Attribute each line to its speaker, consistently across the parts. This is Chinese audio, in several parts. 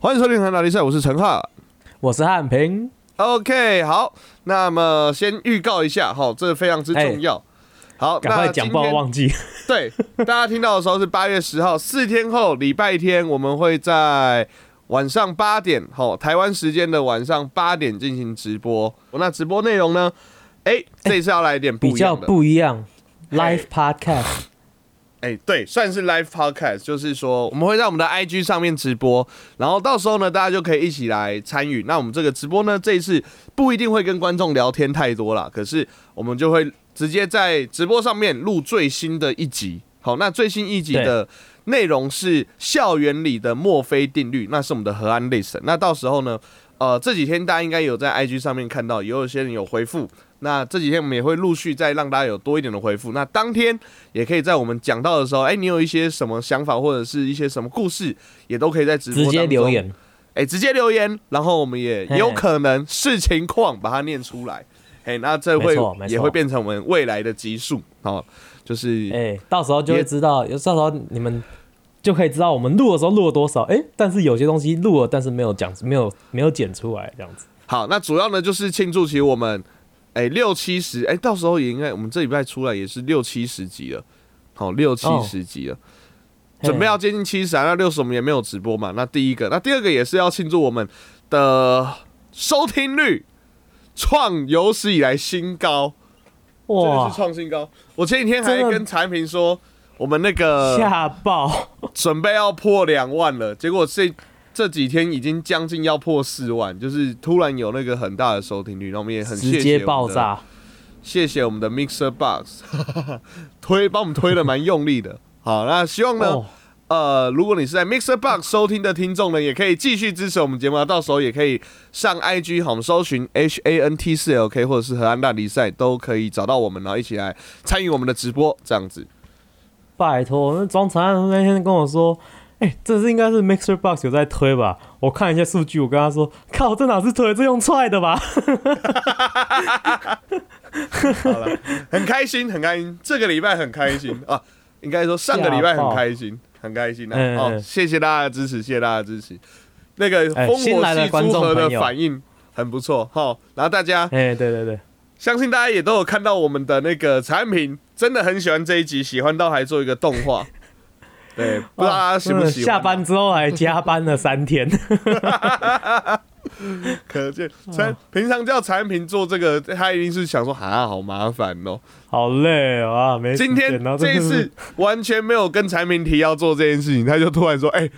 Speaker 1: 欢迎收听《韩打比赛》，我是陈浩。
Speaker 2: 我是汉平
Speaker 1: ，OK，好，那么先预告一下，哈，这非常之重要。好，
Speaker 2: 赶快讲，不要忘记。
Speaker 1: 对，大家听到的时候是八月十号，四天后礼拜天，我们会在晚上八点，好，台湾时间的晚上八点进行直播。那直播内容呢？哎，这次要来一点不
Speaker 2: 比较
Speaker 1: 一样的。
Speaker 2: 不一样，Live Podcast，
Speaker 1: 哎、对，算是 live podcast，就是说我们会在我们的 IG 上面直播，然后到时候呢，大家就可以一起来参与。那我们这个直播呢，这一次不一定会跟观众聊天太多啦，可是我们就会直接在直播上面录最新的一集。好，那最新一集的内容是校园里的墨菲定律，那是我们的河岸 list。那到时候呢，呃，这几天大家应该有在 IG 上面看到，也有些人有回复。那这几天我们也会陆续再让大家有多一点的回复。那当天也可以在我们讲到的时候，哎、你有一些什么想法或者是一些什么故事，也都可以在直播
Speaker 2: 直接留，言。
Speaker 1: 哎、直接留言，然后我们也有可能视情况把它念出来。哎、那这会也会变成我们未来的集数好，就是
Speaker 2: 哎、到时候就会知道，有到时候你们就可以知道我们录的时候录了多少。哎、但是有些东西录了，但是没有讲，没有没有剪出来，这样子。
Speaker 1: 好，那主要呢就是庆祝起我们哎、六七十哎，到时候也应该我们这礼拜出来也是六七十集了，好六七
Speaker 2: 哦
Speaker 1: 十集了。准备要接近七十啊，那六十我们也没有直播嘛。那第一个，那第二个也是要庆祝我们的收听率创有史以来新高，真的
Speaker 2: 哇
Speaker 1: 是，创新高。我前几天还跟产品说，我们那个
Speaker 2: 吓爆！
Speaker 1: 准备要破两万了，结果这这几天已经将近要破四万，就是突然有那个很大的收听率，然后我们也很谢谢
Speaker 2: 直接爆炸。
Speaker 1: 谢谢我们的 Mixer Box 推帮我们推的蛮用力的。好，那希望呢，
Speaker 2: 哦，
Speaker 1: 呃，如果你是在 Mixer Box 收听的听众呢，也可以继续支持我们节目啊，到时候也可以上 IG 好，我们搜寻 H A N T 四 L K 或者是河岸大比赛都可以找到我们，然后一起来参与我们的直播，这样子。
Speaker 2: 拜托，那庄长安那天跟我说。哎、这是应该是 Mixer Box 有在推吧？我看一下数据，我跟他说：“靠，这哪是推，这用踹的吧
Speaker 1: 好了，很开心，很开心，这个礼拜很开心啊，应该说上个礼拜很开心，很开心啊。哦，
Speaker 2: 嗯嗯
Speaker 1: 谢谢大家的支持，谢谢大家的支持。那个
Speaker 2: 哎
Speaker 1: 烽火
Speaker 2: 新来的观
Speaker 1: 戏诸河的反应很不错哈，然后大家？”
Speaker 2: 哎、对对对，
Speaker 1: 相信大家也都有看到我们的那个产品，真的很喜欢这一集，喜欢到还做一个动画。对，不知道大家喜不喜欢？
Speaker 2: 下班之后还加班了三天，
Speaker 1: 可见产平常叫产品做这个，他一定是想说啊，好麻烦哦。
Speaker 2: 好累哦啊！没
Speaker 1: 今天这一次完全没有跟产品提要做这件事情，他就突然说：“哎、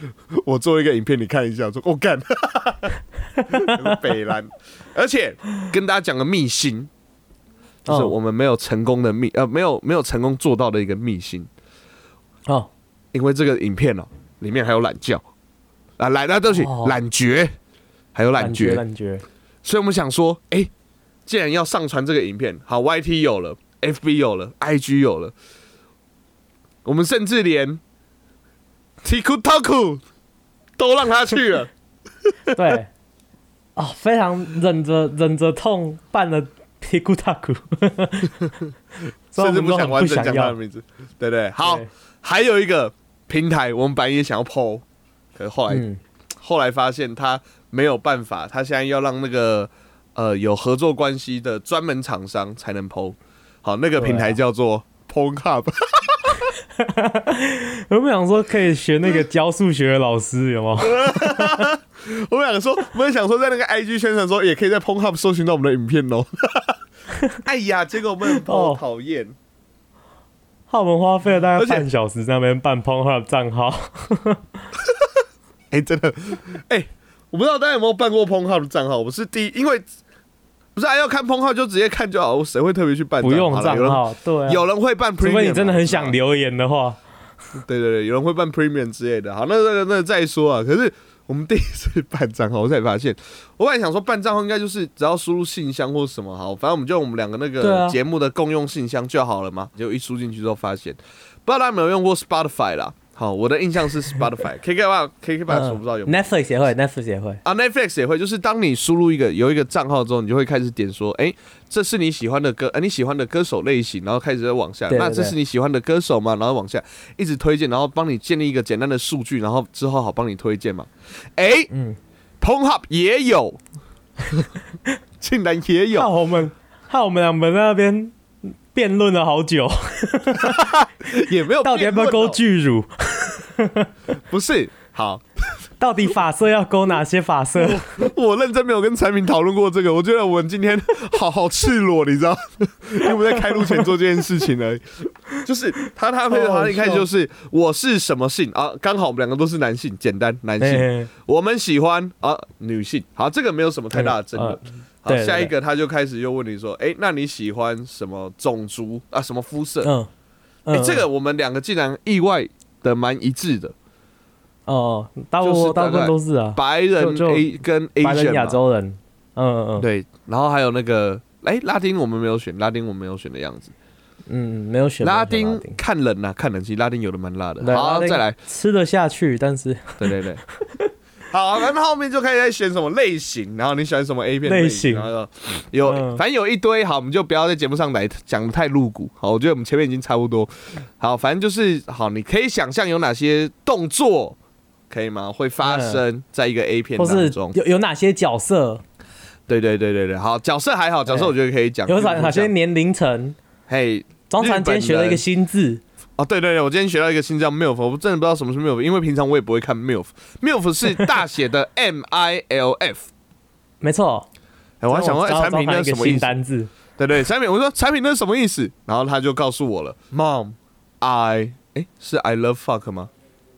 Speaker 1: 我做一个影片，你看一下。”我说：“我、干，北蓝。”而且跟大家讲个秘辛，就是
Speaker 2: 哦
Speaker 1: 我们没有成功的秘呃，没有没有成功做到的一个秘辛，
Speaker 2: 哦，
Speaker 1: 因为这个影片哦，里面还有懒觉。啊，懒啊，对不起，
Speaker 2: 哦。
Speaker 1: 懒觉，还有懒
Speaker 2: 觉。懒，觉，
Speaker 1: 所以我们想说，哎、既然要上传这个影片，好，YT 有了，FB 有了，IG 有了，我们甚至连 TikTok 都让他去了。
Speaker 2: 对，哦，非常忍着忍着痛办了皮古塔古，
Speaker 1: 甚至不想完整讲他的，名字，对不对？好，还有一个平台，我们本来也想要 PO，可是后来、
Speaker 2: 嗯，
Speaker 1: 后来发现他没有办法，他现在要让那个呃有合作关系的专门厂商才能 PO。好，那个平台叫做 PornHub。
Speaker 2: 我们想说可以学那个教数学的老师，有吗？
Speaker 1: 我们想说，我们想说，在那个 IG 宣传说，也可以在 PornHub 搜寻到我们的影片哦。哎呀，结果我们很
Speaker 2: 哦
Speaker 1: 讨厌。
Speaker 2: 浩文花费了大概半小时在那边办 p o n h u b 账号，
Speaker 1: 哎、真的，哎、我不知道大家有没有办过 PornHub 的账号？我是第一，因为不是啊，要看 PornHub 就直接看就好，我谁会特别去办？
Speaker 2: 不用账号，对啊，
Speaker 1: 有人会办 Premium，
Speaker 2: 除非你真的很想
Speaker 1: 留。
Speaker 2: 言的话，
Speaker 1: 对对对，有人会办 Premium 之类的。好，那那那再说啊。可是我们第一次办账号，我才发现，我本来想说办账号应该就是只要输入信箱或什么好，反正我们就我们两个那个节目的共用信箱就好了嘛。结果一输进去之后发现，不知道大家有没有用过 Spotify 啦？好，我的印象是 Spotify，KK Box KK Box 我不知道有。
Speaker 2: Netflix 也会，Netflix 也会。
Speaker 1: 啊，Netflix 也会，就是当你输入一个有一个账号之后，你就会开始点说，哎、这是你喜欢的歌，呃，你喜欢的歌手类型，然后开始在往下。那这是你喜欢的歌手吗？然后往下一直推荐，然后帮你建立一个简单的数据，然后之后好帮你推荐嘛。哎、
Speaker 2: 嗯
Speaker 1: ，p o n h u b 也有，竟然也有
Speaker 2: 害，我们害我们两个那边辩论了好久，
Speaker 1: 也没有
Speaker 2: 到底要不要勾？巨乳？
Speaker 1: 不是，好，
Speaker 2: 到底发色要勾哪些发色？
Speaker 1: 我认真没有跟产品讨论过这个，我觉得我们今天好好赤裸，你知道，因为我们在开录前做这件事情而已。就是他他配的，
Speaker 2: 好好
Speaker 1: 他一开始就是我是什么性啊？刚好我们两个都是男性，简单男性，
Speaker 2: 哎
Speaker 1: 我们喜欢啊女性。好，这个没有什么太大的争论。好，下一个他就开始又问你说，哎，那你喜欢什么种族啊？什么肤色？
Speaker 2: 嗯，
Speaker 1: 哎，
Speaker 2: 嗯
Speaker 1: 这个我们两个竟然意外的蛮一致的，
Speaker 2: 哦，大部分大部分都是啊，
Speaker 1: 白人 A 跟
Speaker 2: A 人亚洲人，嗯嗯嗯，
Speaker 1: 对，然后还有那个，哎、拉丁我们没有选，拉丁我们没有选的样子。
Speaker 2: 嗯，没有选
Speaker 1: 拉丁看人呐、看人，其实拉丁有的蛮辣的。好，再来，
Speaker 2: 吃得下去，但是
Speaker 1: 对对对。好，然后后面就开始在选什么类型，然后你喜欢什么 A 片类
Speaker 2: 类型
Speaker 1: 然后有
Speaker 2: 嗯
Speaker 1: 反正有一堆，好，我们就不要在节目上来讲的太露骨。好，我觉得我们前面已经差不多。好，反正就是好，你可以想象有哪些动作可以吗？会发生在一个 A 片当中。
Speaker 2: 有有哪些角色，
Speaker 1: 对对对对对，好，角色还好，角色我觉得可以讲。
Speaker 2: 有哪哪些年龄层？
Speaker 1: 嘿，
Speaker 2: 庄传今天学了一个新字，
Speaker 1: 哦，对对对，我今天学到一个新叫 MILF，我真的不知道什么是 MILF，因为平常我也不会看 MILF，MILF 是大写的 M I L F。
Speaker 2: 没错。
Speaker 1: 哎，我还想说，哎，
Speaker 2: 找
Speaker 1: 产品那是什么意思？
Speaker 2: 单字？
Speaker 1: 对对，产品，我说产品那是什么意思？然后他就告诉我了，Mom，I，哎，是 I love fuck 吗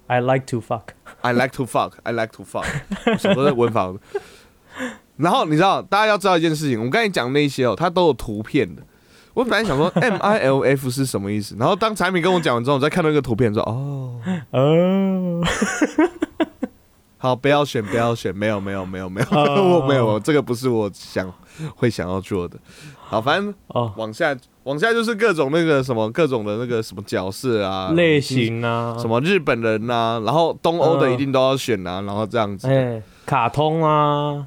Speaker 2: I like to fuck。
Speaker 1: ？I like to fuck，I like to fuck，什么都在文法。然后你知道，大家要知道一件事情，我们刚才讲那些哦，它都有图片的。我本来想说 M I L F 是什么意思，然后当产品跟我讲完之后，我再看到一个图片说，哦，
Speaker 2: 哦，
Speaker 1: 好，不要选，不要选，没有，没有，没有，没有，
Speaker 2: 哦。
Speaker 1: 我没有，这个不是我想会想要做的。好，反正
Speaker 2: 哦，
Speaker 1: 往下，往下就是各种那个什么，各种的那个什么角色啊，
Speaker 2: 类型啊，
Speaker 1: 什么日本人呐、然后东欧的
Speaker 2: 嗯。
Speaker 1: 一定都要选啊，然后这样子。
Speaker 2: 哎，卡通啊，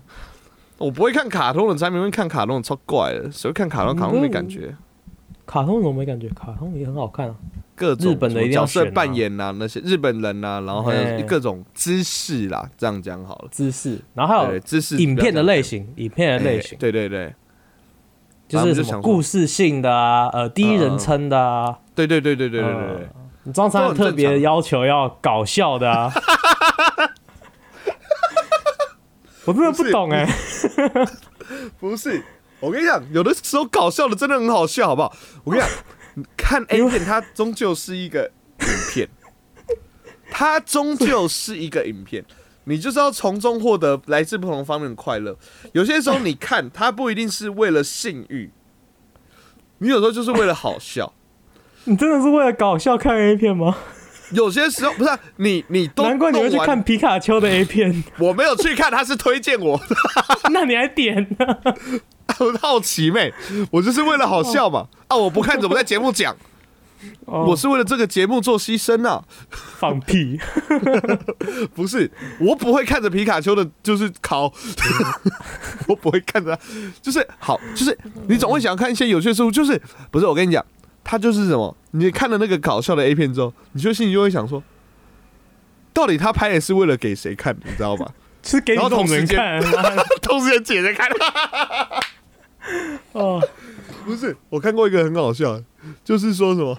Speaker 1: 我不会看卡通的，才明会看卡通，超怪的。谁会看卡通，卡通没感觉。
Speaker 2: 卡通怎么没感觉？卡通也很好看啊，
Speaker 1: 各种角色扮演呐，那些日本人呐，然后各种姿势啦，这样讲好了。
Speaker 2: 姿势，然后还有
Speaker 1: 姿势。
Speaker 2: 影片的类
Speaker 1: 型，
Speaker 2: 影片的类型。
Speaker 1: 对对对，
Speaker 2: 就是故事性的啊，呃，第一人称的啊。
Speaker 1: 对对对对对对对对。
Speaker 2: 你
Speaker 1: 装成
Speaker 2: 特别要求要搞笑的。我真的不懂哎、
Speaker 1: 不是，我跟你讲，有的时候搞笑的真的很好笑，好不好？我跟你讲，看 A 片它终究是一个影片，它终究是一个影片，你就是要从中获得来自不同方面的快乐。有些时候你看它不一定是为了性欲，你有时候就是为了好笑。
Speaker 2: 你真的是为了搞笑看 A 片吗？
Speaker 1: 有些时候不是啊、你，你都
Speaker 2: 难怪你会去看皮卡丘的 A 片，
Speaker 1: 我没有去看，他是推荐我，
Speaker 2: 那你还点呢？
Speaker 1: 我 好奇妹，我就是为了好笑嘛。啊，我不看怎么在节目讲？
Speaker 2: 哦
Speaker 1: 我是为了这个节目做牺牲啊。
Speaker 2: 放屁！
Speaker 1: 不是，我不会看着皮卡丘的，就是考，我不会看着，就是好，就是你总会想要看一些有趣的事物，就是不是？我跟你讲，它就是什么？你看了那个搞笑的 A 片之后，你就心里就会想说，到底他拍的是为了给谁看？你知道吧？
Speaker 2: 是给你
Speaker 1: 同时间
Speaker 2: 看
Speaker 1: 同时间姐姐看，
Speaker 2: 哦，
Speaker 1: 不是？我看过一个很好笑，就是说什么，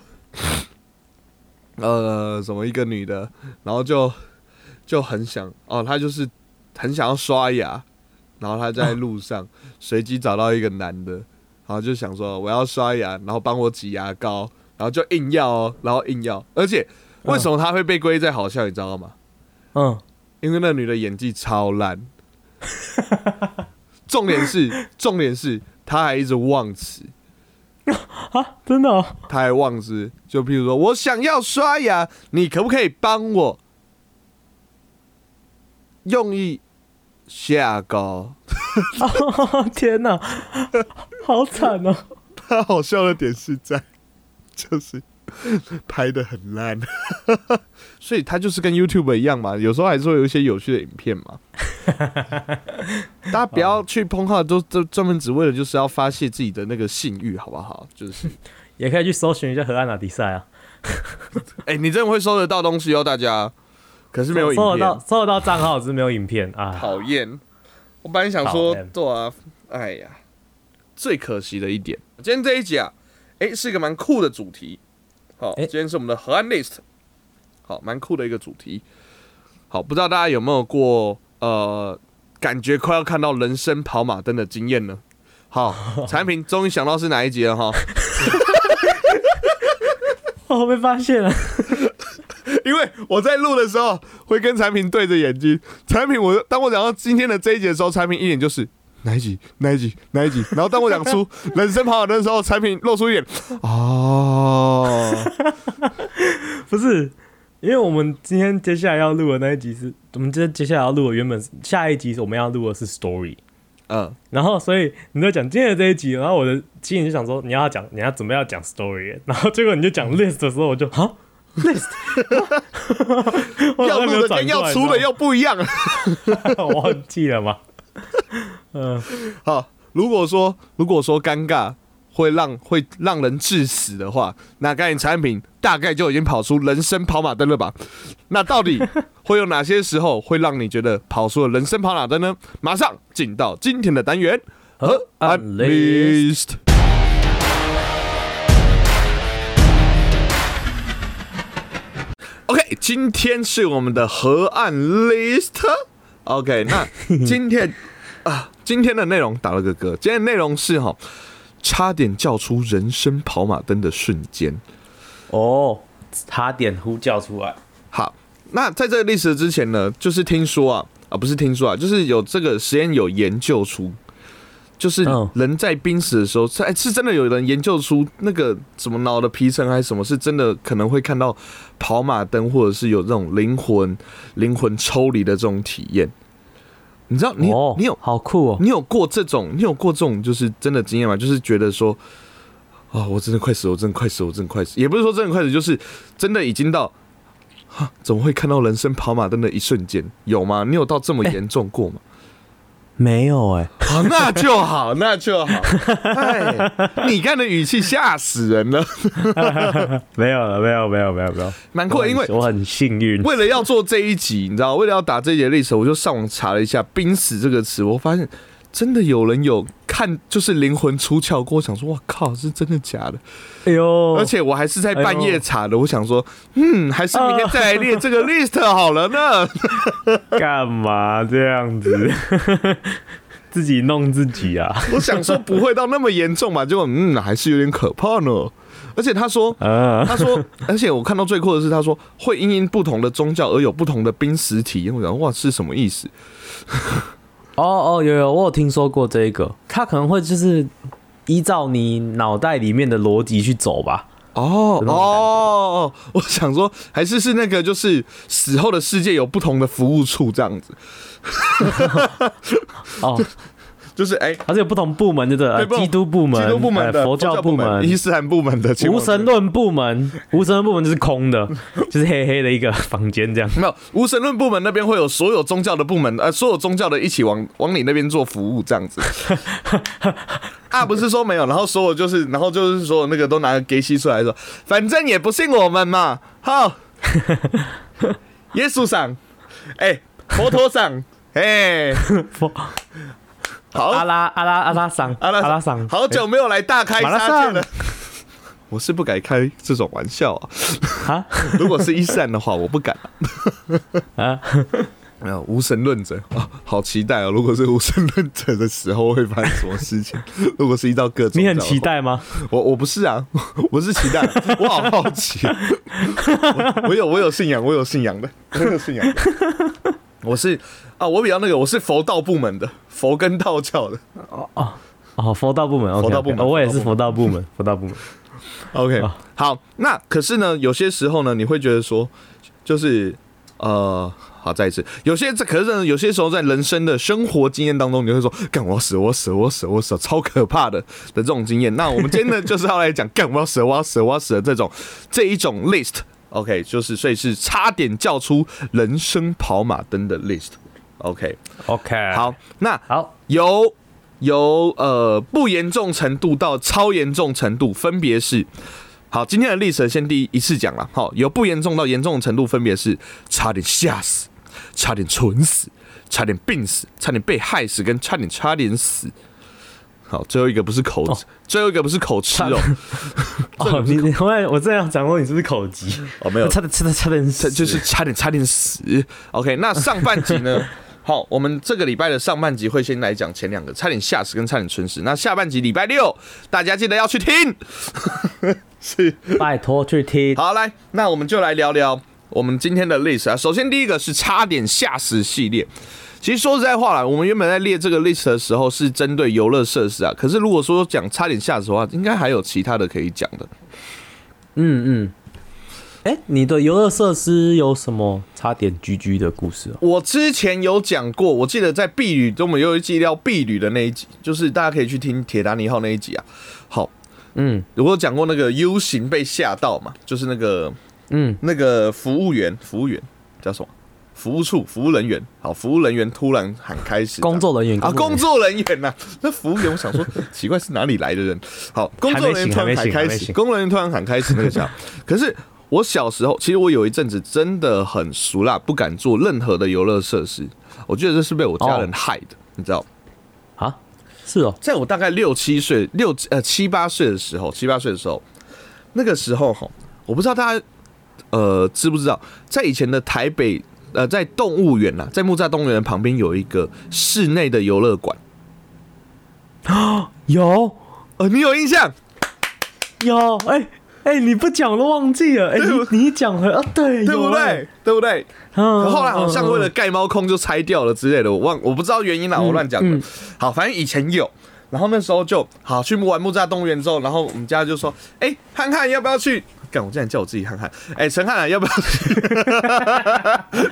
Speaker 1: 呃，什么一个女的，然后就就很想哦，她就是很想要刷牙，然后她在路上随机找到一个男的，然后就想说我要刷牙，然后帮我挤牙膏，然后就硬要哦，然后硬要，而且为什么他会被归在好笑，你知道吗？
Speaker 2: 嗯，
Speaker 1: 因为那女的演技超烂，重点是重点是她还一直忘词。
Speaker 2: 啊，真的、哦，
Speaker 1: 他还忘词，就譬如说我想要刷牙，你可不可以帮我用一下膏？
Speaker 2: 哦天哪，好惨哦！
Speaker 1: 他好笑的点是在，就是拍的很烂，所以他就是跟 YouTube 一样嘛，有时候还是会有一些有趣的影片嘛。大家不要去碰号，都都专门只为了就是要发泄自己的那个性欲，好不好？就是，
Speaker 2: 也可以去搜寻一下河岸拿迪赛啊，
Speaker 1: 哎、你真的会搜得到东西哦，大家。可是没有影
Speaker 2: 搜得到
Speaker 1: 片，
Speaker 2: 搜得到账号，只是没有影片啊。
Speaker 1: 讨厌。我本来想说对啊，哎呀，最可惜的一点，今天这一集啊，哎、是一个蛮酷的主题。好，
Speaker 2: 哎
Speaker 1: 今天是我们的河岸 list，好，蛮酷的一个主题。好，不知道大家有没有过呃，感觉快要看到人生跑马灯的经验呢？好，产品终于想到是哪一集了哈，
Speaker 2: 我，被发现了，
Speaker 1: 因为我在录的时候会跟产品对着眼睛，产品我当我讲到今天的这一集的时候，产品一脸就是哪一集？哪一集？哪一集，然后当我讲出 人生跑马灯的时候，产品露出一脸哦，
Speaker 2: 不是，因为我们今天接下来要录的那一集是，我们今天接下来要录的原本是下一集是我们要录的是 story，
Speaker 1: 嗯，
Speaker 2: 然后所以你在讲今天的这一集，然后我的心里就想说你要讲你要准备要讲 story，然后结果你就讲 list 的时候，我就哈 list，
Speaker 1: 要录的跟要出的又不一样。
Speaker 2: 我忘记了吗？嗯，
Speaker 1: 好，如果说如果说尴尬会让会让人致死的话，那该你产品大概就已经跑出人生跑马灯了吧？那到底会有哪些时候会让你觉得跑出了人生跑马灯呢？马上进到今天的单元
Speaker 2: 河岸
Speaker 1: list。OK，今天是我们的河岸 list。OK，那今天啊，今天的内容打了个嗝。今天的内容是哈，差点叫出人生跑马灯的瞬间。
Speaker 2: 哦，差点呼叫出来，
Speaker 1: 好，那在这个历史之前呢，就是听说啊，啊不是听说啊，就是有这个实验有研究出，就是
Speaker 2: 嗯
Speaker 1: 人在濒死的时候，是哎是真的有人研究出那个什么脑的皮层还是什么，是真的可能会看到跑马灯，或者是有这种灵魂灵魂抽离的这种体验。你知道你、
Speaker 2: 哦，
Speaker 1: 你有
Speaker 2: 好酷哦，
Speaker 1: 你有过这种你有过这种就是真的经验吗？就是觉得说，啊、我真的快死，我真的快死，我真的快死，也不是说真的快死，就是真的已经到，哈，怎么会看到人生跑马灯的一瞬间？有吗？你有到这么严重过吗？
Speaker 2: 没有哎，
Speaker 1: 好、那就好，那就好。哎，你看的语气吓死人了，
Speaker 2: 没有了，没有，没有，没有，没有，
Speaker 1: 蛮酷，因为
Speaker 2: 我很幸运，
Speaker 1: 为了要做这一集，你知道，为了要打这一节历史，我就上网查了一下“濒死”这个词，我发现真的有人有看，就是灵魂出窍过，我想说，我靠，是真的假的？
Speaker 2: 哎呦，
Speaker 1: 而且我还是在半夜查的，我想说，嗯，还是明天再来列这个 list 好了呢。
Speaker 2: 干嘛这样子？自己弄自己啊！
Speaker 1: 我想说不会到那么严重吧，结果嗯，还是有点可怕呢。而且他说，
Speaker 2: 啊，
Speaker 1: 他说，而且我看到最酷的是，他说会因应不同的宗教而有不同的濒死体验。我想，哇，是什么意思？
Speaker 2: 哦哦，有有，我有听说过这一个，他可能会就是依照你脑袋里面的逻辑去走吧。
Speaker 1: 哦
Speaker 2: 这种感觉？
Speaker 1: 哦，我想说，还是是那个，就是死后的世界有不同的服务处这样子，
Speaker 2: 哦，
Speaker 1: 就是哎，
Speaker 2: 它是有不同部门的，基督部门、
Speaker 1: 基督部门
Speaker 2: 佛教部门、
Speaker 1: 伊斯兰部门的、
Speaker 2: 无神论部门，无神论部门就是空的，就是黑黑的一个房间这样。
Speaker 1: 没有无神论部门那边会有所有宗教的部门，呃，所有宗教的一起往往你那边做服务这样子。啊，不是说没有，然后所有就是，然后就是说那个都拿个给西出来说，反正也不信我们嘛，好，耶稣上，哎、佛陀上，哎、
Speaker 2: 佛
Speaker 1: 好，
Speaker 2: 阿拉阿拉阿拉桑
Speaker 1: 阿拉
Speaker 2: 阿拉桑，
Speaker 1: 好久没有来大开杀戒了。我是不敢开这种玩笑啊，
Speaker 2: 啊
Speaker 1: 如果是伊斯兰的话，我不敢、啊。
Speaker 2: 啊！
Speaker 1: 没有无神论者啊，好期待哦！如果是无神论者的时候会发生什么事情？如果是依照各种，
Speaker 2: 你很期？待吗？
Speaker 1: 我我不是啊，我是期待，我好好奇。我我有我有信仰，我有信仰的，我有信仰的。我是啊，我比较那个，我是佛道部门的，佛跟道教的。
Speaker 2: 哦哦哦，佛道部门，
Speaker 1: 佛道部门
Speaker 2: 我也是
Speaker 1: 佛
Speaker 2: 佛道部门，佛道部门。
Speaker 1: OK，
Speaker 2: 啊
Speaker 1: 好，那可是呢，有些时候呢，你会觉得说，就是呃，好，再一次，有些这可是呢有些时候在人生的生活经验当中，你会说，干我要死，我要死，我要死，我要死，超可怕的的这种经验。那我们今天呢，就是要来讲，干我要死，我要死，我要死的这种这一种 list。OK，就是所以是差点叫出人生跑马灯的 list。
Speaker 2: OK，OK，，
Speaker 1: 好，那
Speaker 2: 好，
Speaker 1: 由由呃不严重程度到超严重程度，分别是好，今天的历史先第一一次讲了，好，由不严重到严重的程度，分别是差点吓死、差点蠢死、差点病死、差点被害死，跟差点差点死。好，最后一个不是口，最后一个不是口吃哦，
Speaker 2: 哦，你你我我这样讲过你是不是口急？
Speaker 1: 哦没有，
Speaker 2: 差点差点差点死，
Speaker 1: 就是差点差点死。OK，那上半集呢？好，我们这个礼拜的上半集会先来讲前两个，差点吓死跟差点蠢死。那下半集礼拜六，大家记得要去听。是，
Speaker 2: 拜托去听。
Speaker 1: 好，来，那我们就来聊聊我们今天的 list 啊。首先第一个是差点吓死系列。其实说实在话啦，我们原本在列这个 list 的时候是针对游乐设施啊。可是如果说讲差点吓死的话，应该还有其他的可以讲的。
Speaker 2: 嗯嗯。哎、你的游乐设施有什么差点居居的故事啊？
Speaker 1: 我之前有讲过，我记得在避旅，我们有一集聊避旅的那一集，就是大家可以去听铁达尼号那一集啊。好，
Speaker 2: 嗯
Speaker 1: 我有讲过那个 U 型被吓到嘛，就是那个
Speaker 2: 嗯，
Speaker 1: 那个服务员，服务员叫什么？服务处服务人员。好，服务人员突然喊开始
Speaker 2: 工作人员
Speaker 1: 啊，工
Speaker 2: 作
Speaker 1: 作人员呐、那服务员，我想说 奇怪是哪里来的人？好，工作人员突然喊开始，工作人员突然喊开始那个叫，可是。我小时候，其实我有一阵子真的很熟啦，不敢做任何的游乐设施。我觉得这是被我家人害的，你知道？
Speaker 2: 啊？是哦，
Speaker 1: 在我大概六七岁、六呃七八岁的时候，七八岁的时候，那个时候哈，我不知道大家呃知不知道，在以前的台北呃，在动物园呐，在木栅动物园旁边有一个室内的游乐馆。
Speaker 2: 啊，有？
Speaker 1: 呃，你有印象？
Speaker 2: 有，哎、哎、你不讲我都忘记了，哎、
Speaker 1: 对
Speaker 2: 你你一讲了啊，对，
Speaker 1: 对不对？对不对？
Speaker 2: 嗯
Speaker 1: 可后来好像为了
Speaker 2: 嗯
Speaker 1: 盖猫空就拆掉了之类的，我忘我不知道原因啦，我乱讲的。
Speaker 2: 嗯。
Speaker 1: 好，反正以前有，然后那时候就好去玩木栅动物园之后，然后我们家就说，哎、汉汉要不要去？干，我竟然叫我自己汉汉，哎、陈汉啊，要不要去？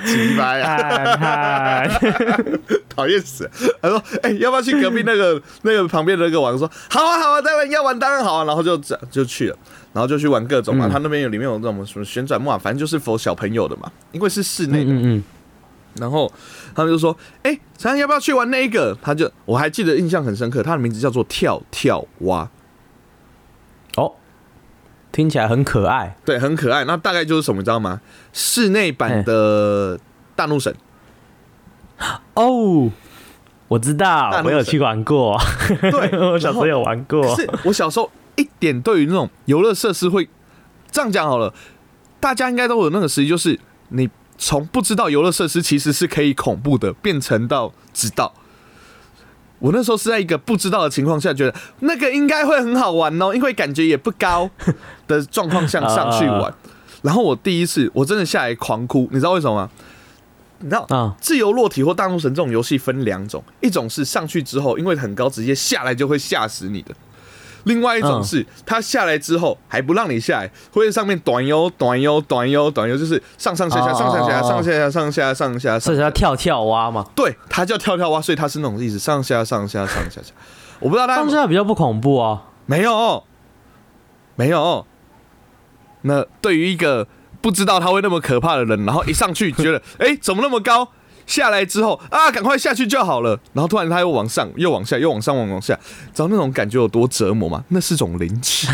Speaker 1: 奇葩呀！讨厌死了！他说：“哎、要不要去隔壁那个 那个旁边的那个玩？”我说：“好啊，好啊，当然要玩，当然好啊。”然后就这就去了，然后就去玩各种嘛。他那边有里面有那种什么旋转木马，反正就是否小朋友的嘛，因为是室内的。
Speaker 2: 嗯嗯
Speaker 1: 然后他们就说：“哎、陈安要不要去玩那一个？”他就我还记得印象很深刻，他的名字叫做跳跳蛙，
Speaker 2: 哦，听起来很可爱，
Speaker 1: 对，很可爱。那大概就是什么，你知道吗？室内版的大怒神。
Speaker 2: 哦，我知道，我有去玩过，
Speaker 1: 对
Speaker 2: 我小时候有玩过，
Speaker 1: 是我小时候一点对于那种游乐设施会这样讲好了，大家应该都有那个时期，就是你从不知道游乐设施其实是可以恐怖的，变成到知道。我那时候是在一个不知道的情况下，觉得那个应该会很好玩哦，因为感觉也不高的状况下上去玩。然后我第一次我真的下来狂哭，你知道为什么吗？你知道
Speaker 2: 啊
Speaker 1: 自由落体或大怒神这种游戏分两种，一种是上去之后因为很高直接下来就会吓死你的，另外一种
Speaker 2: 嗯
Speaker 1: 是他下来之后还不让你下来，会在上面短悠短悠短悠短悠，就是上上下下
Speaker 2: 哦
Speaker 1: 上上下下上下下上下上下
Speaker 2: 这叫跳跳蛙嘛，
Speaker 1: 对，它叫跳跳蛙，所以它是那种意思，上下上下上下下。我不知道大家有
Speaker 2: 上下比较不恐怖啊，
Speaker 1: 没有，没有。那对于一个不知道他会那么可怕的人，然后一上去觉得，哎、怎么那么高？下来之后啊，赶快下去就好了。然后突然他又往上，又往下，又往上，往往下，知道那种感觉有多折磨吗？那是种凌迟，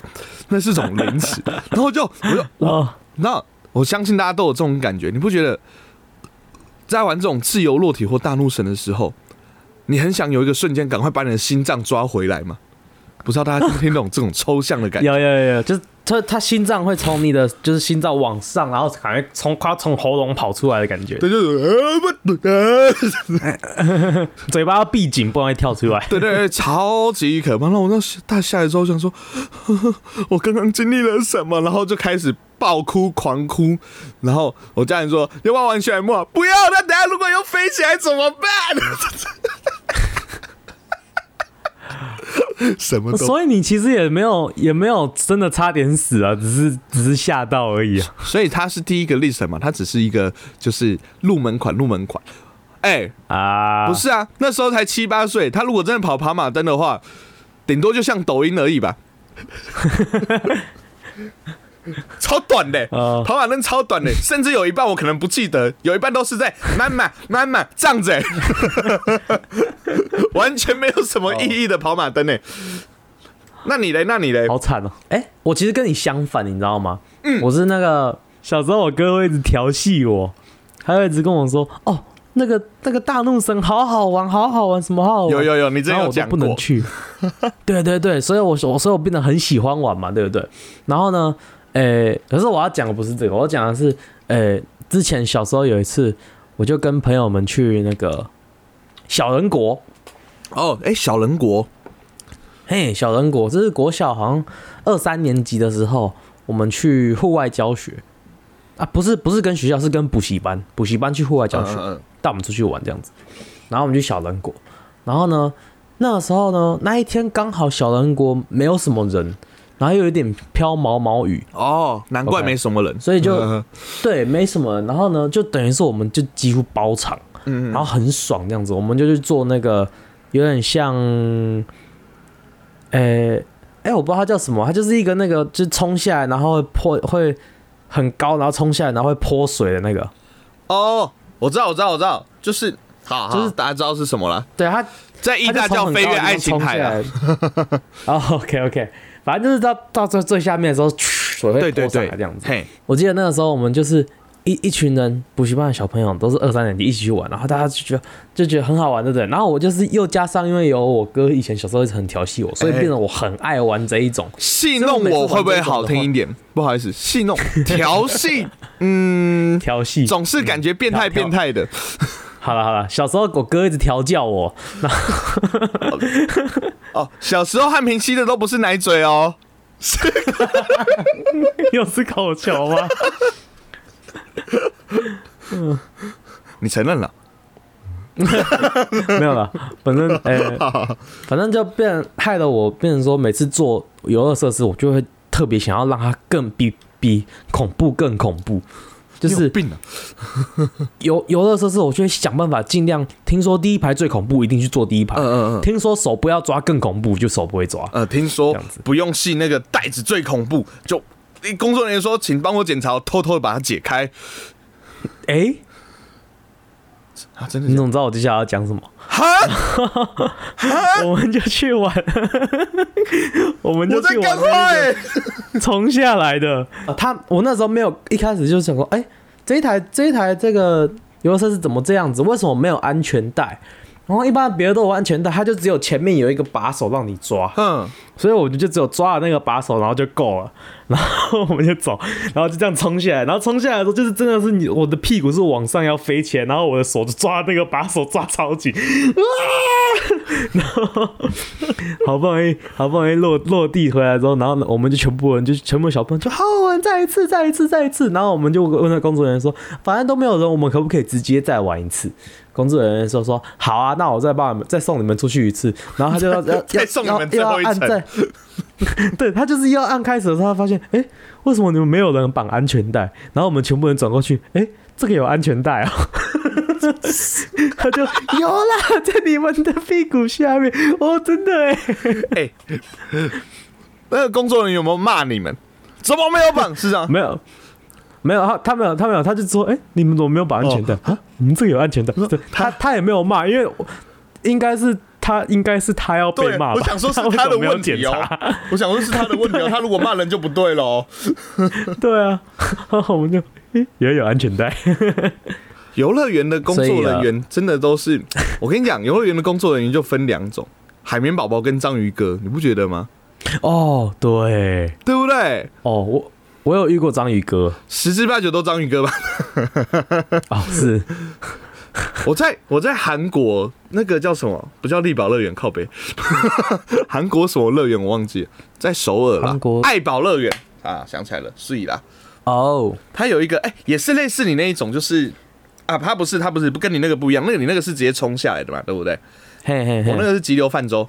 Speaker 1: 那是种凌迟。然后就我就我
Speaker 2: 哦，
Speaker 1: 那我相信大家都有这种感觉，你不觉得在玩这种自由落体或大怒神的时候，你很想有一个瞬间赶快把你的心脏抓回来吗？不知道大家听不听懂这种抽象的感觉？
Speaker 2: 有有有有，就是他他心脏会从你的就是心脏往上，然后感觉从快要从喉咙跑出来的感觉，
Speaker 1: 对，就是
Speaker 2: 嘴巴要闭紧，不然会跳出来。
Speaker 1: 对对对，超级可怕。然后我那大下来之后想说，呵 呵我刚刚经历了什么？然后就开始爆哭、狂哭。然后我家人说要不要玩旋木？不要，那等下如果又飞起来怎么办？什么都。
Speaker 2: 所以你其实也没有也没有真的差点死啊，只是只是吓到而已啊。
Speaker 1: 所以他是第一个 list 嘛，他只是一个就是入门款，入门款。哎、
Speaker 2: 啊，
Speaker 1: 不是啊，那时候才七八岁，他如果真的跑跑马灯的话，顶多就像抖音而已吧。超短的、
Speaker 2: 呃
Speaker 1: 跑马灯超短的、甚至有一半我可能不记得，有一半都是在慢慢慢慢这样子、欸，完全没有什么意义的跑马灯呢、那你嘞？那你嘞？
Speaker 2: 好惨哦、哎、我其实跟你相反，你知道吗？嗯，我是那个小时候我哥会一直调戏我，他会一直跟我说，哦，那个那个大怒神好好玩，好好玩，什么好好玩。
Speaker 1: 有有有，你真有讲过。
Speaker 2: 不能去。对对对，所以我我所以我变得很喜欢玩嘛，对不对？然后呢，呃，可是我要讲的不是这个，我要讲的是，呃，之前小时候有一次，我就跟朋友们去那个小人国，
Speaker 1: 哦，哎、小人国，
Speaker 2: 嘿，小人国，这是国小好像二三年级的时候，我们去户外教学啊，不是不是跟学校，是跟补习班，补习班去户外教学。
Speaker 1: 嗯嗯
Speaker 2: 带我们出去玩这样子。然后我们去小人国，然后呢，那个时候呢，那一天刚好小人国没有什么人，然后又有一点飘毛毛雨，
Speaker 1: 哦，难怪
Speaker 2: OK
Speaker 1: 没什么人。
Speaker 2: 所以就
Speaker 1: 嗯
Speaker 2: 对没什么人。然后呢，就等于是我们就几乎包场，
Speaker 1: 嗯
Speaker 2: 然后很爽这样子，我们就去做那个有点像，呃、哎、我不知道它叫什么，它就是一个那个就是冲下来，然后会泼会很高，然后冲下来，然后会泼水的那个。
Speaker 1: 哦，我知道，我知道，我知道，就是好，
Speaker 2: 就
Speaker 1: 就是是大家知道是什么了，
Speaker 2: 对它
Speaker 1: 在意大叫飞跃爱情海啊。
Speaker 2: 了。哦，OK OK，反正就是到到最最下面的时候，水会泼上
Speaker 1: 对对对
Speaker 2: 来这样子。
Speaker 1: 嘿，
Speaker 2: 我记得那个时候我们就是一一群人补习班的小朋友，都是二三年级一起去玩，然后大家就觉得就觉得很好玩，对不对？然后我就是又加上因为有我哥以前小时候一直很调戏我，所以
Speaker 1: 哎
Speaker 2: 变得我很爱玩这一种。
Speaker 1: 戏弄我会不会好听一点？不好意思，戏弄、调戏，嗯，
Speaker 2: 调戏，
Speaker 1: 总是感觉变态
Speaker 2: 调
Speaker 1: 变态的。
Speaker 2: 好了好了，小时候我哥一直调教我，
Speaker 1: 哦，小时候汉平吸的都不是奶嘴哦。
Speaker 2: 又是口球吗？
Speaker 1: 你承认了？
Speaker 2: 没有了，反正呃、反正就变害得我变成说，每次做游乐设施，我就会特别想要让它更比比恐怖更恐怖。就是
Speaker 1: 有病了！
Speaker 2: 游游乐设施，我就会想办法尽量。听说第一排最恐怖，一定去坐第一排。
Speaker 1: 嗯嗯嗯。
Speaker 2: 听说手不要抓更恐怖，就手不会抓。
Speaker 1: 呃，听说不用系那个带子最恐怖，就工作人员说，请帮我检查，偷偷的把它解开。
Speaker 2: 哎、
Speaker 1: 啊，真的
Speaker 2: 你？怎么知道我接下来要讲什么？
Speaker 1: 哈，
Speaker 2: 我们就去玩，我们就去玩
Speaker 1: 干话哎！
Speaker 2: 冲下来的。啊他我那时候没有一开始就想说，哎、这一台这一台这个游乐设施怎么这样子？为什么没有安全带？然后一般别的都有安全带，它就只有前面有一个把手让你抓，
Speaker 1: 嗯，
Speaker 2: 所以我就只有抓了那个把手，然后就够了。然后我们就走，然后就这样冲下来，然后冲下来的时候，就是真的是你我的屁股是往上要飞起来，然后我的手就抓那个把手抓超紧，啊！然 后好不容易好不容易落落地回来之后，然后呢，我们就全部人就全部小朋友就好好玩，再一次，再一次，再一次。然后我们就问那工作人员说，反正都没有人，我们可不可以直接再玩一次？工作人员说说好啊，那我再帮你们再送你们出去一次。然后他就要 要
Speaker 1: 再送你们最后一层
Speaker 2: 对他就是要按开始的时候，他发现为什么你们没有人绑安全带？然后我们全部人转过去，哎、这个有安全带哦。他就有啦，在你们的屁股下面哦，真的哎，
Speaker 1: 哎，那个工作人员有没有骂你们？怎么没有绑？是这样？
Speaker 2: 没有，没有，他他没有，他没有，他就说，哎、你们怎么没有绑安全带？啊，你们这个有安全带？对他他也没有骂，因为应该是他应该是他要被，骂吧，
Speaker 1: 我想说是
Speaker 2: 为
Speaker 1: 他的问题哦
Speaker 2: 查。。
Speaker 1: 我想说是他的问题哦。他如果骂人就不对了哦。
Speaker 2: 对啊，我们就也有安全带，
Speaker 1: 游乐园的工作人员真的都是，我跟你讲，游乐园的工作人员就分两种，海绵宝宝跟章鱼哥，你不觉得吗？
Speaker 2: 哦，对，
Speaker 1: 对不对？
Speaker 2: 哦，我我有遇过章鱼哥，
Speaker 1: 十之八九都章鱼哥吧。
Speaker 2: 哦，是
Speaker 1: 我在我在韩国那个叫什么？不叫力宝乐园，靠北。韩国什么乐园我忘记了，在首尔啦
Speaker 2: 韩国。
Speaker 1: 爱宝乐园啊，想起来了，是啦。
Speaker 2: 哦，
Speaker 1: 它有一个哎、也是类似你那一种，就是啊，他不是他不是不跟你那个不一样，那个你那个是直接冲下来的嘛，对不对？
Speaker 2: 嘿嘿嘿，
Speaker 1: 我那个是急流泛舟，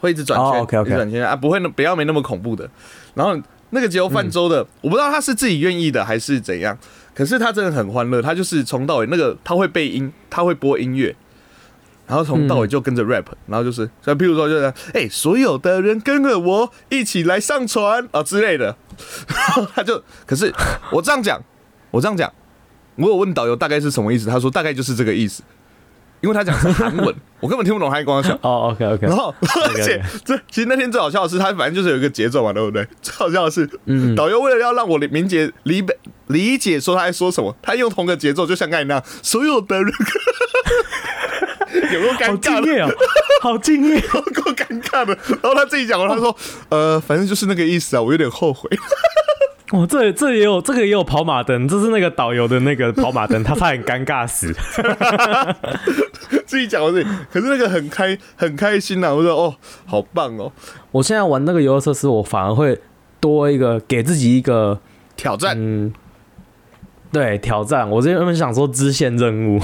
Speaker 1: 会一直转圈
Speaker 2: 哦，OK，OK
Speaker 1: 一直转圈啊，不会那不要没那么恐怖的。然后那个急流泛舟的，我不知道他是自己愿意的还是怎样，可是他真的很欢乐，他就是从到尾那个他会背音，他会播音乐。然后从到尾就跟着 rap，、然后就是像譬如说就是哎、所有的人跟着我一起来上船啊之类的，然后他就可是我这样讲，我这样讲，我有问导游大概是什么意思，他说大概就是这个意思，因为他讲的是韩文，我根本听不懂他在跟我讲。
Speaker 2: 哦，OK OK，
Speaker 1: 然后，而且这其实那天最好笑的是，他反正就是有一个节奏嘛，对不对？最好笑的是，
Speaker 2: 嗯
Speaker 1: 导游为了要让我理解理解理解说他在说什么，他用同个节奏，就像刚才那样，所有的人 有没有
Speaker 2: 好
Speaker 1: 尴尬的？
Speaker 2: 敬业哦，好敬业。
Speaker 1: 够尴尬的。然后他自己讲完，他说：“呃，反正就是那个意思啊，我有点后悔。
Speaker 2: 哦，这这也有这个也有跑马灯，这是那个导游的那个跑马灯，他差点尴尬死。”
Speaker 1: 自己讲完自己，可是那个很开很开心呐、啊，我说：“哦，好棒哦，
Speaker 2: 我现在玩那个游乐设施，我反而会多一个给自己一个
Speaker 1: 挑战。
Speaker 2: 嗯，对挑战。我这原本想说支线任务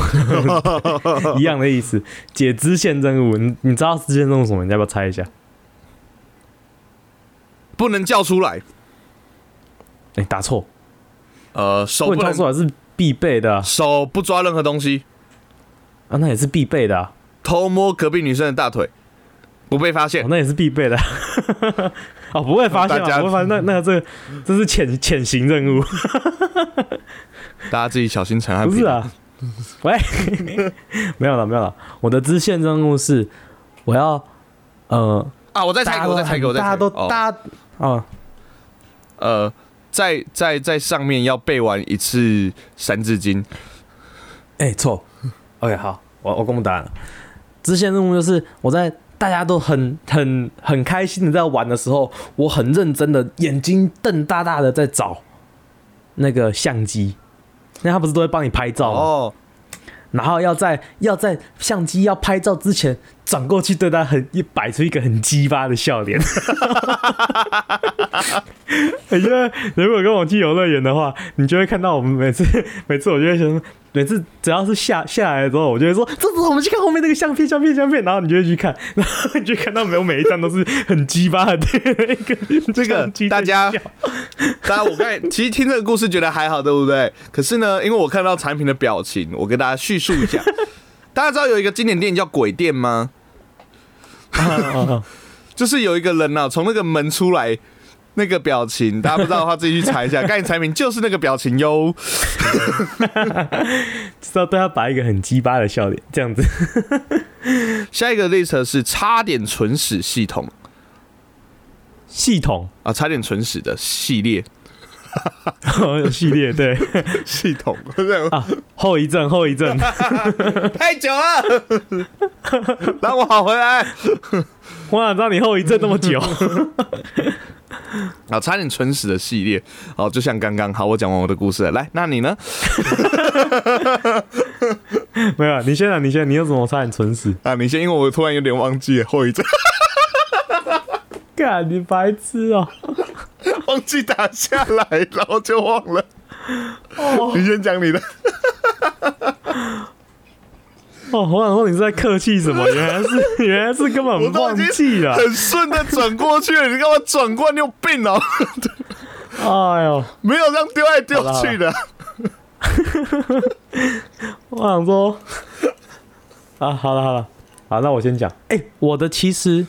Speaker 2: 一样的意思，解支线任务。你你知道支线任务是什么？你要不要猜一下？
Speaker 1: 不能叫出来，
Speaker 2: 哎、打错，
Speaker 1: 呃，手
Speaker 2: 不
Speaker 1: 不能
Speaker 2: 能跳出来是必备的啊，
Speaker 1: 手不抓任何东西，
Speaker 2: 啊那也是必备的啊，
Speaker 1: 偷摸隔壁女生的大腿，不被发
Speaker 2: 哦
Speaker 1: 现。
Speaker 2: 那也是必备的啊。哦，不会发现不会发现。那那这这是潜潜行任务，
Speaker 1: 大家自己小心陈汉。
Speaker 2: 不是啊？喂，没有了没有了。我的支线任务是我要呃，
Speaker 1: 啊，我再猜一个，我再猜一个，我再猜一个
Speaker 2: 大家都
Speaker 1: 哦
Speaker 2: 大家哦，
Speaker 1: 呃，在在在上面要背完一次三字经。
Speaker 2: 哎、错。OK，好，我我公布答案了。支线任务就是我在大家都很很很开心的在玩的时候，我很认真的眼睛瞪大大的在找那个相机，那他不是都会帮你拍照吗？
Speaker 1: 哦，
Speaker 2: 然后要在要在相机要拍照之前转过去对他很一摆出一个很鸡巴的笑脸。因为如果跟我去游乐园的话，你就会看到我们每次每次我就会想，每次只要是下下来的时候，我就会说，这次我们去看后面那个相片相片相片，然后你就会去看，然后你就看到没有每一张都是很鸡巴的那个
Speaker 1: 这个大家大家我刚才其实听这个故事觉得还好，对不对？可是呢，因为我看到产品的表情，我跟大家叙述一下。大家知道有一个经典电影叫《鬼店》吗？
Speaker 2: 啊啊啊
Speaker 1: 就是有一个人呐、从那个门出来，那个表情，大家不知道的话自己去查一下。刚才产品就是那个表情哟。
Speaker 2: 知道对他摆一个很鸡巴的笑脸，这样子。
Speaker 1: 下一个 list 是差点存死系统
Speaker 2: 系统
Speaker 1: 啊，差点存死的系列
Speaker 2: 有系列对
Speaker 1: 系统，
Speaker 2: 啊，后遗症后遗症，
Speaker 1: 太久了，让我好回来。
Speaker 2: 我想知道你后遗症那么久。
Speaker 1: 啊，差点蠢死的系列，哦，就像刚刚，好，我讲完我的故事了，来，那你呢？
Speaker 2: 没有，你先啊，你先，你有什么差点蠢死？
Speaker 1: 啊，你先，因为我突然有点忘记了后遗症，
Speaker 2: 干你白痴哦、
Speaker 1: 忘记打下来，然后就忘了。你先讲你的，
Speaker 2: 哦，我想说你是在客气什么？原来是原来是根本忘记了。
Speaker 1: 很顺的转过去了，你干嘛转过来？你有病哦、
Speaker 2: 哎呦，
Speaker 1: 没有这样丢来丢去的。
Speaker 2: 我想说，啊，好了好了，好，那我先讲。哎、我的其实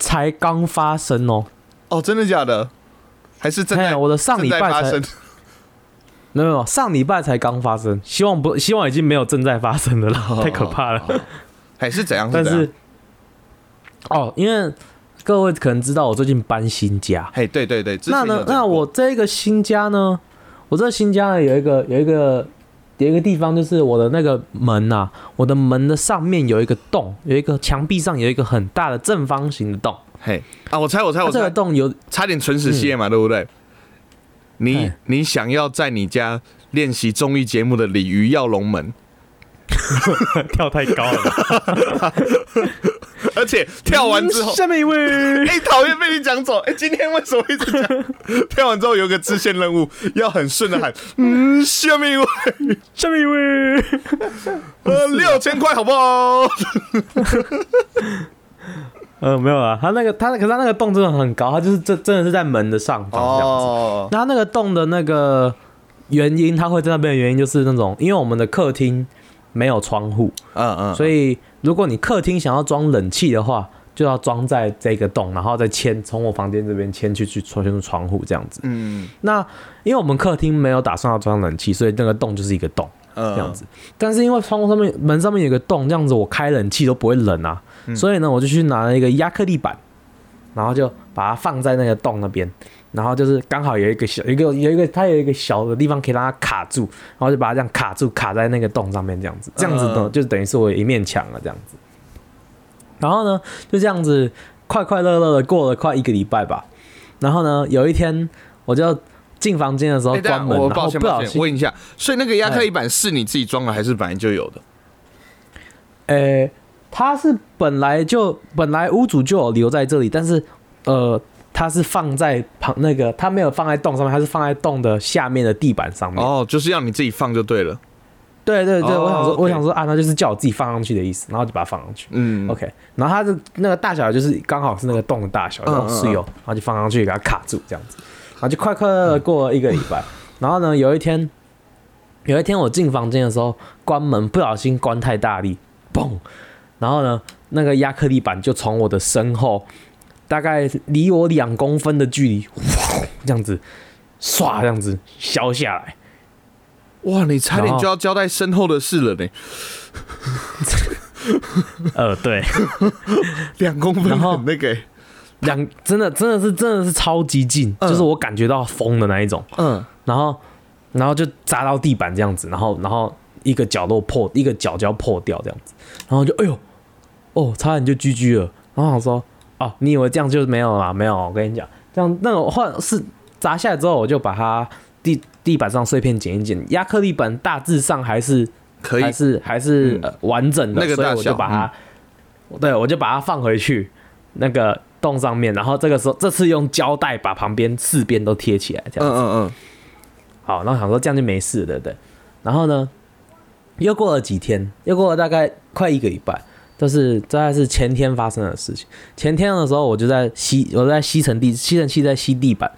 Speaker 2: 才刚发生哦、
Speaker 1: 哦，真的假的？还是正在
Speaker 2: 嘿我的上礼拜才？没有，上礼拜才刚发生，希望不，希望已经没有正在发生的了，
Speaker 1: 哦
Speaker 2: 太可怕了。
Speaker 1: 还是怎样？
Speaker 2: 但是，哦，因为各位可能知道我最近搬新家，
Speaker 1: 嘿，对对对，
Speaker 2: 那呢，那我这个新家呢，我这个新家呢有一个有一个有一个地方，就是我的那个门呐、我的门的上面有一个洞，有一个墙壁上有一个很大的正方形的洞，
Speaker 1: 嘿啊，我猜我猜
Speaker 2: 它这个
Speaker 1: 我猜，
Speaker 2: 洞有
Speaker 1: 差点存死系列嘛，对不对？你你想要在你家练习综艺节目的鲤鱼跃龙门，
Speaker 2: 跳太高了吧，
Speaker 1: 而且跳完之后
Speaker 2: 嗯，下面一位
Speaker 1: 哎，讨厌被你讲走。哎，今天为什么一直讲？跳完之后有个支线任务，要很顺的喊，嗯，下面一位，
Speaker 2: 下面一位，
Speaker 1: 呃，六千块好不好？
Speaker 2: 呃，没有啊，他那个他可是他那个洞真的很高，他就是真真的是在门的上方这样子。
Speaker 1: 哦，
Speaker 2: 那他那个洞的那个原因，他会在那边的原因就是那种，因为我们的客厅没有窗户，
Speaker 1: 嗯嗯，
Speaker 2: 所以如果你客厅想要装冷气的话，就要装在这个洞，然后再迁从我房间这边迁去去穿出窗户这样子。
Speaker 1: 嗯
Speaker 2: 那因为我们客厅没有打算要装冷气，所以那个洞就是一个洞
Speaker 1: 嗯
Speaker 2: 这样子。但是因为窗户上面门上面有个洞，这样子我开冷气都不会冷啊，所以呢，我就去拿了一个亚克力板，然后就把它放在那个洞那边，然后就是刚好有一个小一个有一个它有一个小的地方可以让它卡住，然后就把它这样卡住，卡在那个洞上面这样子，这样子呢
Speaker 1: 嗯
Speaker 2: 就等于是我有一面墙了这样子。然后呢，就这样子快快乐乐的过了快一个礼拜吧。然后呢，有一天我就进房间的时候关门，然后
Speaker 1: 我抱歉
Speaker 2: 不小心，
Speaker 1: 问一下，所以那个亚克力板是你自己装的，还是本来就有的？
Speaker 2: 呃，它是本来就本来屋主就有留在这里，但是呃，它是放在旁那个，它没有放在洞上面，它是放在洞的下面的地板上面。
Speaker 1: 哦，就是要你自己放就对了。
Speaker 2: 对对对，
Speaker 1: 哦
Speaker 2: 我想说我想说啊，那就是叫我自己放上去的意思，然后就把它放上去。
Speaker 1: 嗯
Speaker 2: OK，然后它的那个大小就是刚好是那个洞的大小，
Speaker 1: 嗯
Speaker 2: 然后是有，然后就放上去给它卡住这样子，然后就快快乐乐过了一个礼拜。然后呢，有一天，有一天我进房间的时候关门不小心关太大力，嘣，然后呢，那个亚克力板就从我的身后大概离我两公分的距离，这样子唰这样子削下来。
Speaker 1: 哇，你差点就要交代身后的事了呢，
Speaker 2: 呃，对，
Speaker 1: 两公分
Speaker 2: 然后
Speaker 1: 很那个欸，
Speaker 2: 两真的真的是真的是超级近，
Speaker 1: 嗯。
Speaker 2: 就是我感觉到风的那一种。
Speaker 1: 嗯，
Speaker 2: 然后然后就砸到地板这样子，然后然后一个角落破，一个角就要破掉这样子，然后就哎呦，哦，差点就 GG 了。然后我说，哦，你以为这样就没有了？没有，我跟你讲，这样那种换是砸下来之后，我就把它地地板上碎片捡一捡，亚克力板大致上还是
Speaker 1: 可以
Speaker 2: 还，是还是、呃完整的，所以我
Speaker 1: 那个大小
Speaker 2: 就把它，对我就把它放回去那个洞上面，然后这个时候这次用胶带把旁边四边都贴起来，这
Speaker 1: 嗯
Speaker 2: 样子。
Speaker 1: 嗯嗯，
Speaker 2: 好，然后想说这样就没事了，对不对？然后呢，又过了几天，又过了大概快一个礼拜，就是大概是前天发生的事情。前天的时候，我就在吸，我在吸尘地，吸尘器在吸地板，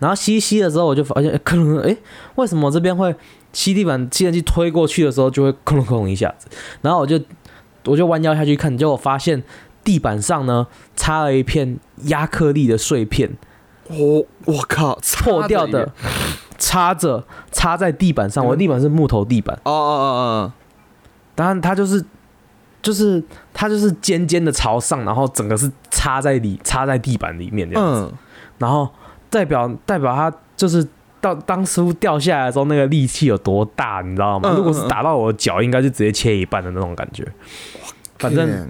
Speaker 2: 然后吸吸的时候，我就发现，哎，吭隆，哎，为什么这边会吸地板？吸尘器推过去的时候，就会空隆空隆一下子，然后我就我就弯腰下去看，结果发现地板上呢插了一片亚克力的碎片，
Speaker 1: 我我靠，
Speaker 2: 破掉的插着插在地板上，我的地板是木头地板。
Speaker 1: 哦哦哦哦
Speaker 2: 当然它就是就是它就是尖尖的朝上，然后整个是插在里插在地板里面这
Speaker 1: 哦，
Speaker 2: 样子，
Speaker 1: 嗯，
Speaker 2: 然后代表代表它就是到当初掉下来的时候那个力气有多大，你知道吗？
Speaker 1: 嗯
Speaker 2: 如果是打到我的脚，应该就直接切一半的那种感觉。反正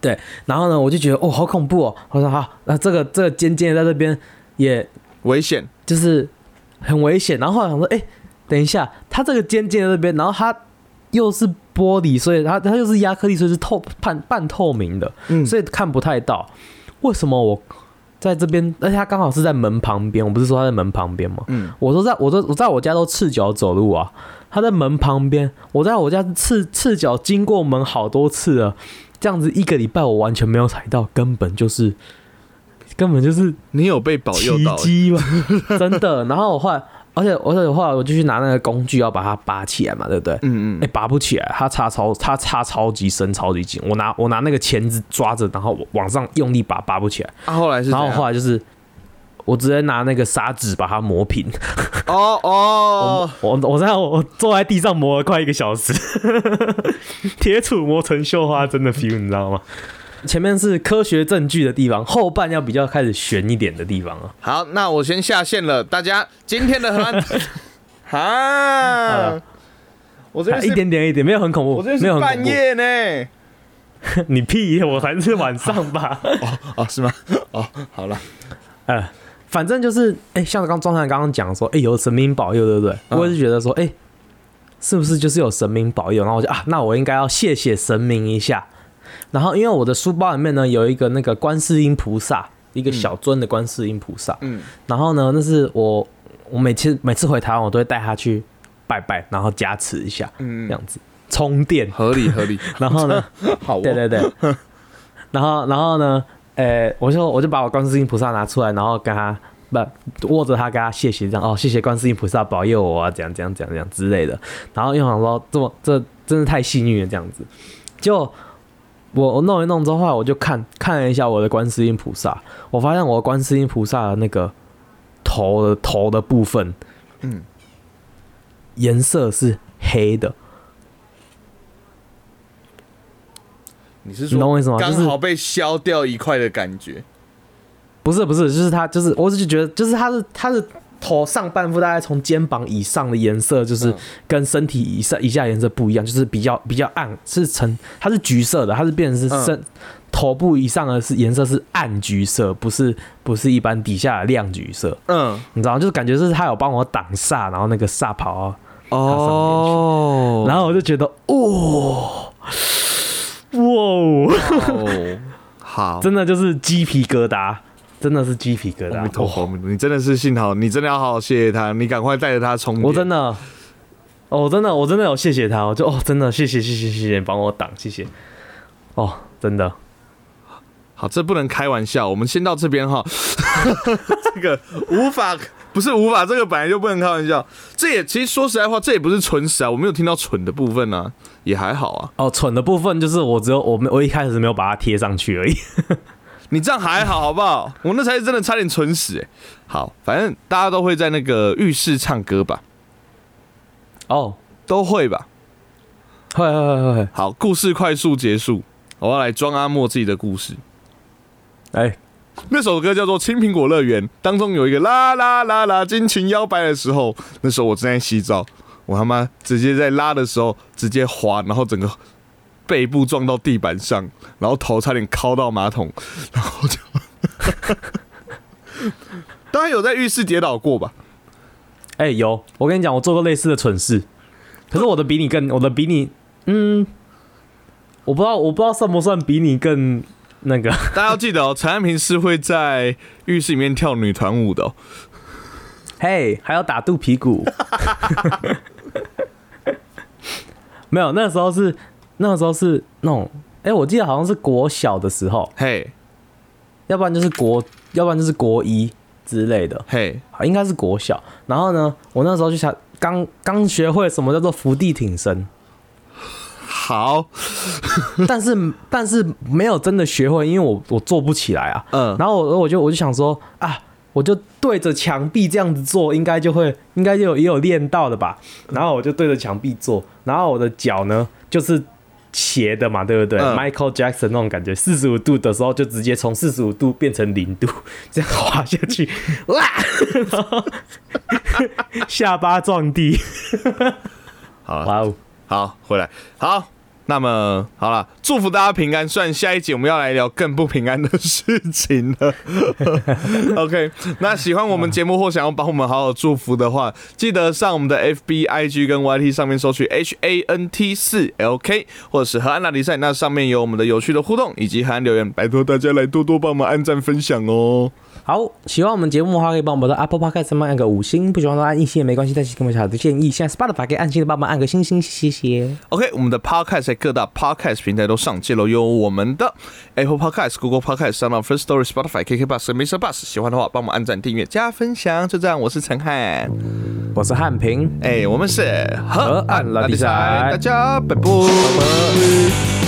Speaker 1: 对
Speaker 2: 然后呢，我就觉得哦，好恐怖哦！我说好，那这个这个尖尖的在这边也
Speaker 1: 危险，
Speaker 2: 就是很危险。然后后来想说，哎、等一下，它这个尖尖的这边，然后它又是玻璃，所以它它又是亚克力，所以是透半半透明的，
Speaker 1: 嗯
Speaker 2: 所以看不太到。为什么我在这边？而且它刚好是在门旁边，我不是说它在门旁边吗？
Speaker 1: 嗯，
Speaker 2: 我说在我都我在我家都赤脚走路啊，它在门旁边，我在我家赤赤脚经过门好多次了，这样子一个礼拜我完全没有踩到，根本就是根本就是
Speaker 1: 你有被保佑
Speaker 2: 奇
Speaker 1: 到，
Speaker 2: 迹吧，真的。然后我后来，而且而且后来我就去拿那个工具要把它拔起来嘛，对不对？
Speaker 1: 嗯嗯
Speaker 2: 哎、拔不起来，它插超它插超级深，超级紧。我拿我拿那个钳子抓着，然后往上用力拔，拔不起来。
Speaker 1: 啊，后来是
Speaker 2: 然后后来就是我直接拿那个砂纸把它磨平。
Speaker 1: 哦哦，
Speaker 2: 我我在我坐在地上磨了快一个小时，铁杵磨成绣花针的 feel，你知道吗？前面是科学证据的地方，后半要比较开始悬一点的地方啊。
Speaker 1: 好，那我先下线了，大家今天的河岸，哈，我这边
Speaker 2: 一点点一点，没有很恐怖，
Speaker 1: 我这边是
Speaker 2: 没有很。
Speaker 1: 半夜呢，
Speaker 2: 你屁！我还是晚上吧？
Speaker 1: 哦哦，是吗？哦，好了，
Speaker 2: 呃，反正就是，哎、像刚庄长刚刚讲说，哎、有神明保佑，对不对？
Speaker 1: 嗯
Speaker 2: 我也是觉得说，哎、是不是就是有神明保佑？然后我就啊，那我应该要谢谢神明一下。然后因为我的书包里面呢有一个那个观世音菩萨，一个小尊的观世音菩萨。
Speaker 1: 嗯，
Speaker 2: 然后呢，那是我我每次每次回台湾，我都会带他去拜拜，然后加持一下，
Speaker 1: 嗯
Speaker 2: 这样子充电。
Speaker 1: 合理合理，
Speaker 2: 然后呢，
Speaker 1: 好哦，
Speaker 2: 对对对。然后然后呢，呃，我就我就把我观世音菩萨拿出来，然后跟他不握着他跟他谢谢这样哦，谢谢观世音菩萨保佑我啊，怎样怎样怎样怎样之类的。然后又想说这么这真是太幸运了这样子，就我我弄一弄之后，后来我就看看了一下我的观世音菩萨，我发现我的观世音菩萨的那个头的头的部分，
Speaker 1: 嗯，
Speaker 2: 颜色是黑的。
Speaker 1: 你是
Speaker 2: 你懂我意思吗
Speaker 1: 刚好被削掉一块的感觉。
Speaker 2: 不是不是，就是他就是，我只是觉得，就是他是它的头上半部大概从肩膀以上的颜色，就是
Speaker 1: 嗯
Speaker 2: 跟身体以上以下颜色不一样，就是比较比较暗，是呈它是橘色的，它是变成是
Speaker 1: 嗯。
Speaker 2: 身、头部以上的是颜色是暗橘色，不是不是一般底下的亮橘色，
Speaker 1: 嗯，
Speaker 2: 你知道吗，就是感觉是他有帮我挡煞，然后那个煞袍啊，
Speaker 1: 哦，
Speaker 2: 然后我就觉得哦。哇哦，
Speaker 1: 哦，好，
Speaker 2: 真的就是鸡皮疙瘩，真的是鸡皮疙瘩。
Speaker 1: 你真的是幸好，你真的要好好谢谢他，你赶快带着他充电。
Speaker 2: 我真的，哦，真的，我真的有谢谢他，我就哦，真的谢谢谢谢谢谢，帮我挡，谢谢。哦，真的，
Speaker 1: 好，这不能开玩笑，我们先到这边哈。这个无法，不是无法，这个本来就不能开玩笑。这也其实说实在话，这也不是蠢死啊，我没有听到蠢的部分啊，也还好啊。
Speaker 2: 哦，蠢的部分就是我只有我没我一开始没有把它贴上去而已。
Speaker 1: 你这样还好，好不好？我那才是真的差点蠢死哎、好，反正大家都会在那个浴室唱歌吧，
Speaker 2: 哦，
Speaker 1: 都会吧。
Speaker 2: 会会会会，
Speaker 1: 好，故事快速结束，我要来装阿莫自己的故事。
Speaker 2: 哎，
Speaker 1: 那首歌叫做《青苹果乐园》，当中有一个啦啦啦啦尽情摇摆的时候，那时候我正在洗澡，我他妈直接在拉的时候直接滑，然后整个背部撞到地板上，然后头差点敲到马桶，然后就，大家有在浴室跌倒过吧？
Speaker 2: 哎，有，我跟你讲，我做过类似的蠢事，可是我的比你更，我的比你，嗯，我不知道，我不知道算不算比你更那个。
Speaker 1: 大家要记得哦，陈安平是会在浴室里面跳女团舞的、哦。
Speaker 2: 嘿，还要打肚皮鼓。没有，那时候是那个时候是那种，哎、我记得好像是国小的时候，
Speaker 1: 嘿，
Speaker 2: 要不然就是国，要不然就是国一之类的，
Speaker 1: 嘿，
Speaker 2: 好应该是国小。然后呢，我那时候就想刚刚学会什么叫做伏地挺身，
Speaker 1: 好，
Speaker 2: 但是但是没有真的学会，因为我我做不起来啊。
Speaker 1: 嗯，
Speaker 2: 然后我我就我就想说啊，我就对着墙壁这样子做，应该就会应该就有也有练到的吧。然后我就对着墙壁做，然后我的脚呢就是斜的嘛，对不对、
Speaker 1: 嗯。
Speaker 2: M i c h a e l Jackson 那种感觉，四十五度的时候就直接从四十五度变成零度，这样滑下去，哇，然 后下巴撞地，
Speaker 1: 好，
Speaker 2: 哇哦！
Speaker 1: 好，回来，好。那么好了，祝福大家平安。虽然下一集我们要来聊更不平安的事情了。OK，那喜欢我们节目或想要帮我们好好祝福的话，记得上我们的 FB、IG 跟 YT 上面搜取 H A N T 四 L K，或者是河岸拉力赛，那上面有我们的有趣的互动以及河岸留言，拜托大家来多多帮忙按赞分享哦。
Speaker 2: 好，喜欢我们节目的话，可以帮我们的 Apple Podcast 上面按个五星；不喜欢的话按一星也没关系，但是给我们小的建议。现在 Spotify 可以按星的帮忙按个星星，谢谢。
Speaker 1: OK，我们的 Podcast 在各大 Podcast 平台都上线了，有我们的 Apple Podcast、Google Podcast、n d First Story、Spotify、KK Bus 和 Mr. Bus。喜欢的话，帮我们按赞、订阅、加分享。就这样，我是陈汉，
Speaker 2: 我是汉平，
Speaker 1: 哎、我们是
Speaker 2: 河岸拉力赛
Speaker 1: 大家拜拜。